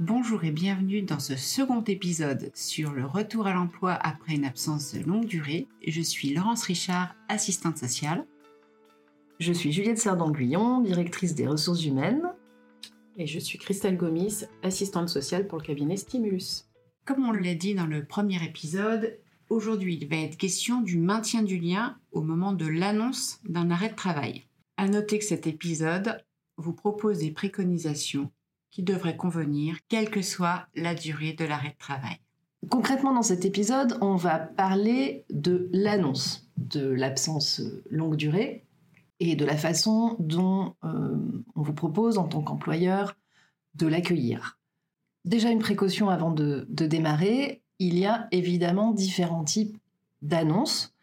Bonjour et bienvenue dans ce second épisode sur le retour à l'emploi après une absence de longue durée. Je suis Laurence Richard, assistante sociale. Je suis Juliette Sardon-Guyon, directrice des ressources humaines. Et je suis Christelle Gomis, assistante sociale pour le cabinet Stimulus. Comme on l'a dit dans le premier épisode, aujourd'hui il va être question du maintien du lien au moment de l'annonce d'un arrêt de travail. À noter que cet épisode vous propose des préconisations qui devraient convenir, quelle que soit la durée de l'arrêt de travail. Concrètement, dans cet épisode, on va parler de l'annonce de l'absence longue durée et de la façon dont euh, on vous propose en tant qu'employeur de l'accueillir. Déjà une précaution avant de, démarrer, il y a évidemment différents types d'annonces.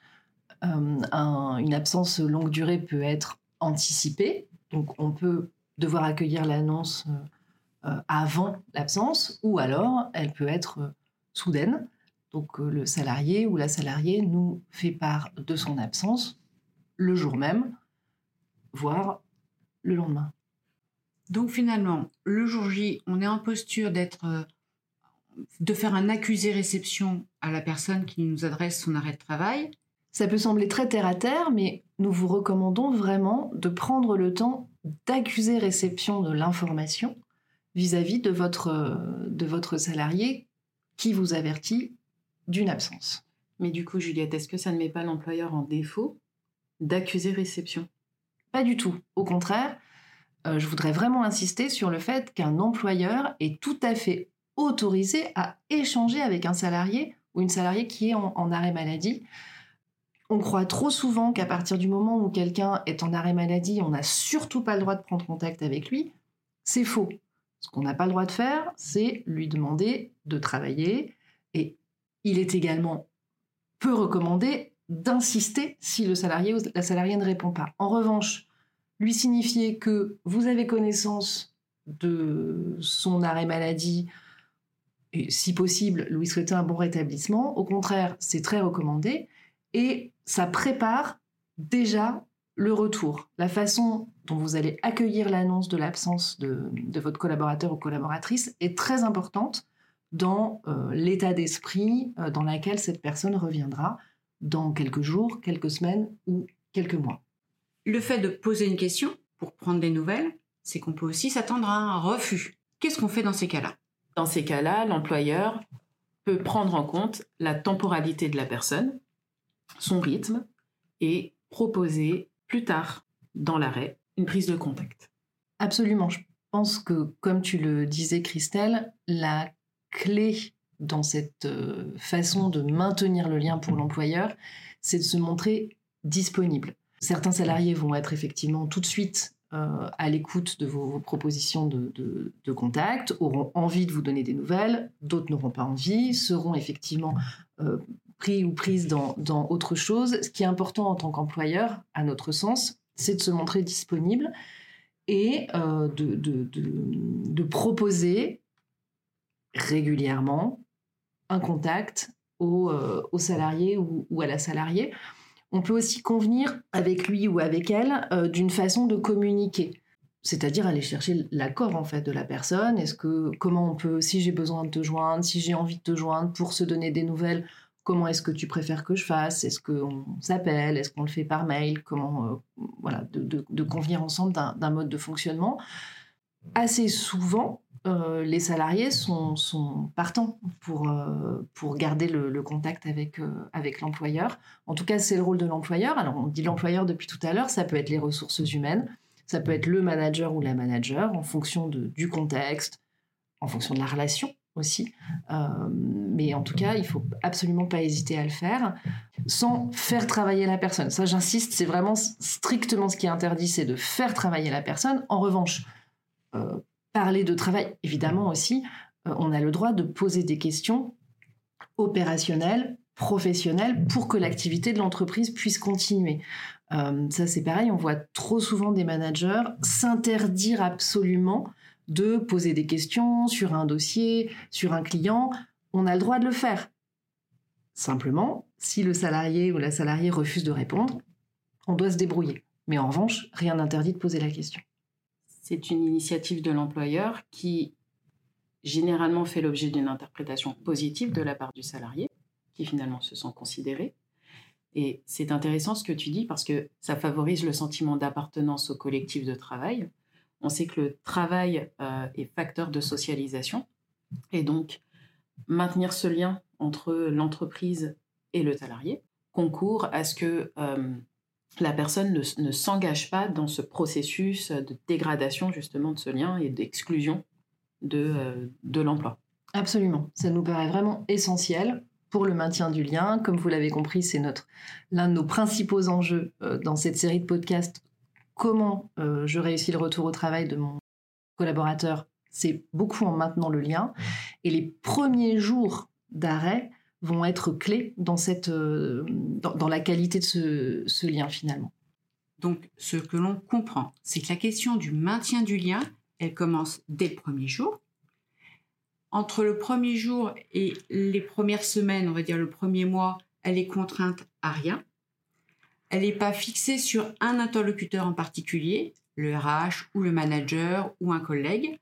Euh, une absence longue durée peut être anticipée, donc on peut devoir accueillir l'annonce euh, avant l'absence, ou alors elle peut être soudaine. Donc le salarié ou la salariée nous fait part de son absence le jour même voire le lendemain. Donc finalement, le jour J, on est en posture d'être, euh, de faire un accusé réception à la personne qui nous adresse son arrêt de travail. Ça peut sembler très terre à terre, mais nous vous recommandons vraiment de prendre le temps d'accuser réception de l'information vis-à-vis de votre, de votre salarié qui vous avertit d'une absence. Mais du coup, Juliette, est-ce que ça ne met pas l'employeur en défaut d'accuser réception? Pas du tout. Au contraire, euh, je voudrais vraiment insister sur le fait qu'un employeur est tout à fait autorisé à échanger avec un salarié ou une salariée qui est en, arrêt maladie. On croit trop souvent qu'à partir du moment où quelqu'un est en arrêt maladie, on n'a surtout pas le droit de prendre contact avec lui. C'est faux. Ce qu'on n'a pas le droit de faire, c'est lui demander de travailler. Et il est également peu recommandé d'insister si le salarié ou la salariée ne répond pas. En revanche, lui signifier que vous avez connaissance de son arrêt maladie et si possible lui souhaiter un bon rétablissement, au contraire, c'est très recommandé et ça prépare déjà le retour. La façon dont vous allez accueillir l'annonce de l'absence de, votre collaborateur ou collaboratrice est très importante dans euh, l'état d'esprit euh, dans lequel cette personne reviendra dans quelques jours, quelques semaines ou quelques mois. Le fait de poser une question pour prendre des nouvelles, c'est qu'on peut aussi s'attendre à un refus. Qu'est-ce qu'on fait dans ces cas-là? Dans ces cas-là, l'employeur peut prendre en compte la temporalité de la personne, son rythme, et proposer plus tard dans l'arrêt une prise de contact. Absolument. Je pense que, comme tu le disais, Christelle, la clé dans cette euh, façon de maintenir le lien pour l'employeur, c'est de se montrer disponible. Certains salariés vont être effectivement tout de suite euh, à l'écoute de vos, propositions de, contact, auront envie de vous donner des nouvelles, d'autres n'auront pas envie, seront effectivement euh, pris ou prises dans, autre chose. Ce qui est important en tant qu'employeur, à notre sens, c'est de se montrer disponible et de, proposer régulièrement un contact au, euh, salarié ou, à la salariée. On peut aussi convenir avec lui ou avec elle euh, d'une façon de communiquer, c'est-à-dire aller chercher l'accord en fait de la personne. Est-ce que comment on peut, si j'ai besoin de te joindre, si j'ai envie de te joindre pour se donner des nouvelles, comment est-ce que tu préfères que je fasse? Est-ce qu'on s'appelle? Est-ce qu'on le fait par mail? Comment euh, voilà de, convenir ensemble d'un mode de fonctionnement? Assez souvent, euh, les salariés sont, partants pour, euh, pour garder le, contact avec, avec l'employeur. En tout cas, c'est le rôle de l'employeur. Alors, on dit l'employeur depuis tout à l'heure, ça peut être les ressources humaines, ça peut être le manager ou la manager en fonction de, du contexte, en fonction de la relation aussi. mais en tout cas, il faut absolument pas hésiter à le faire sans faire travailler la personne. Ça, j'insiste, c'est vraiment strictement ce qui est interdit, c'est de faire travailler la personne. En revanche, parler de travail, évidemment aussi, euh, on a le droit de poser des questions opérationnelles, professionnelles, pour que l'activité de l'entreprise puisse continuer. Euh, ça, c'est pareil, on voit trop souvent des managers s'interdire absolument de poser des questions sur un dossier, sur un client. On a le droit de le faire. Simplement, si le salarié ou la salariée refuse de répondre, on doit se débrouiller. Mais en revanche, rien n'interdit de poser la question c'est une initiative de l'employeur qui généralement fait l'objet d'une interprétation positive de la part du salarié, qui finalement se sent considéré. Et c'est intéressant ce que tu dis parce que ça favorise le sentiment d'appartenance au collectif de travail. On sait que le travail euh, est facteur de socialisation et donc maintenir ce lien entre l'entreprise et le salarié concourt à ce que euh, la personne ne, s'engage pas dans ce processus de dégradation justement de ce lien et d'exclusion de, euh, de l'emploi. Absolument, ça nous paraît vraiment essentiel pour le maintien du lien. Comme vous l'avez compris, c'est l'un de nos principaux enjeux dans cette série de podcasts. Comment euh, je réussis le retour au travail de mon collaborateur C'est beaucoup en maintenant le lien. Et les premiers jours d'arrêt vont être clés dans, cette, dans, la qualité de ce, ce lien finalement. Donc, ce que l'on comprend, c'est que la question du maintien du lien, elle commence dès le premier jour. Entre le premier jour et les premières semaines, on va dire le premier mois, elle est contrainte à rien. Elle n'est pas fixée sur un interlocuteur en particulier, le RH ou le manager ou un collègue.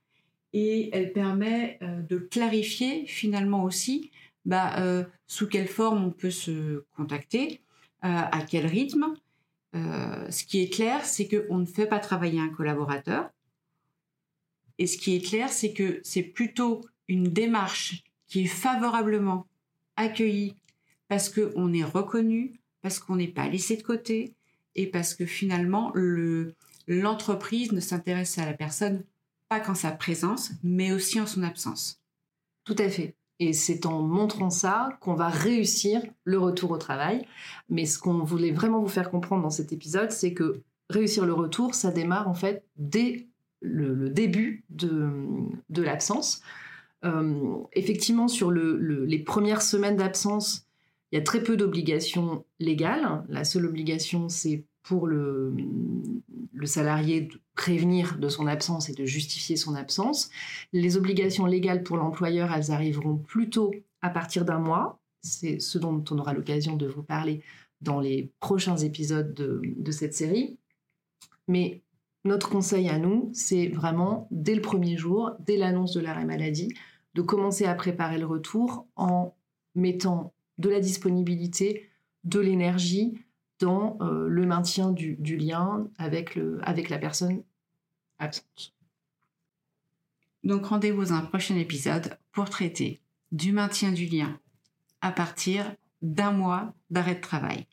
Et elle permet euh, de clarifier finalement aussi bah, euh, sous quelle forme on peut se contacter, euh, à quel rythme. ce qui est clair, c'est qu'on ne fait pas travailler un collaborateur, et ce qui est clair, c'est que c'est plutôt une démarche qui est favorablement accueillie parce qu'on est reconnu, parce qu'on n'est pas laissé de côté et parce que finalement l'entreprise ne s'intéresse à la personne pas qu'en sa présence, mais aussi en son absence. Tout à fait. Et c'est en montrant ça qu'on va réussir le retour au travail. Mais ce qu'on voulait vraiment vous faire comprendre dans cet épisode, c'est que réussir le retour, ça démarre en fait dès le, début de, l'absence. Euh, effectivement, sur les premières semaines d'absence, il y a très peu d'obligations légales. La seule obligation, c'est pour le, salarié de prévenir de son absence et de justifier son absence. Les obligations légales pour l'employeur, elles arriveront plutôt à partir d'un mois. C'est ce dont on aura l'occasion de vous parler dans les prochains épisodes de, de cette série. Mais notre conseil à nous, c'est vraiment, dès le premier jour, dès l'annonce de l'arrêt maladie, de commencer à préparer le retour en mettant de la disponibilité, de l'énergie dans euh, le maintien du, lien avec, avec la personne absente. Donc rendez-vous dans un prochain épisode pour traiter du maintien du lien à partir d'un mois d'arrêt de travail.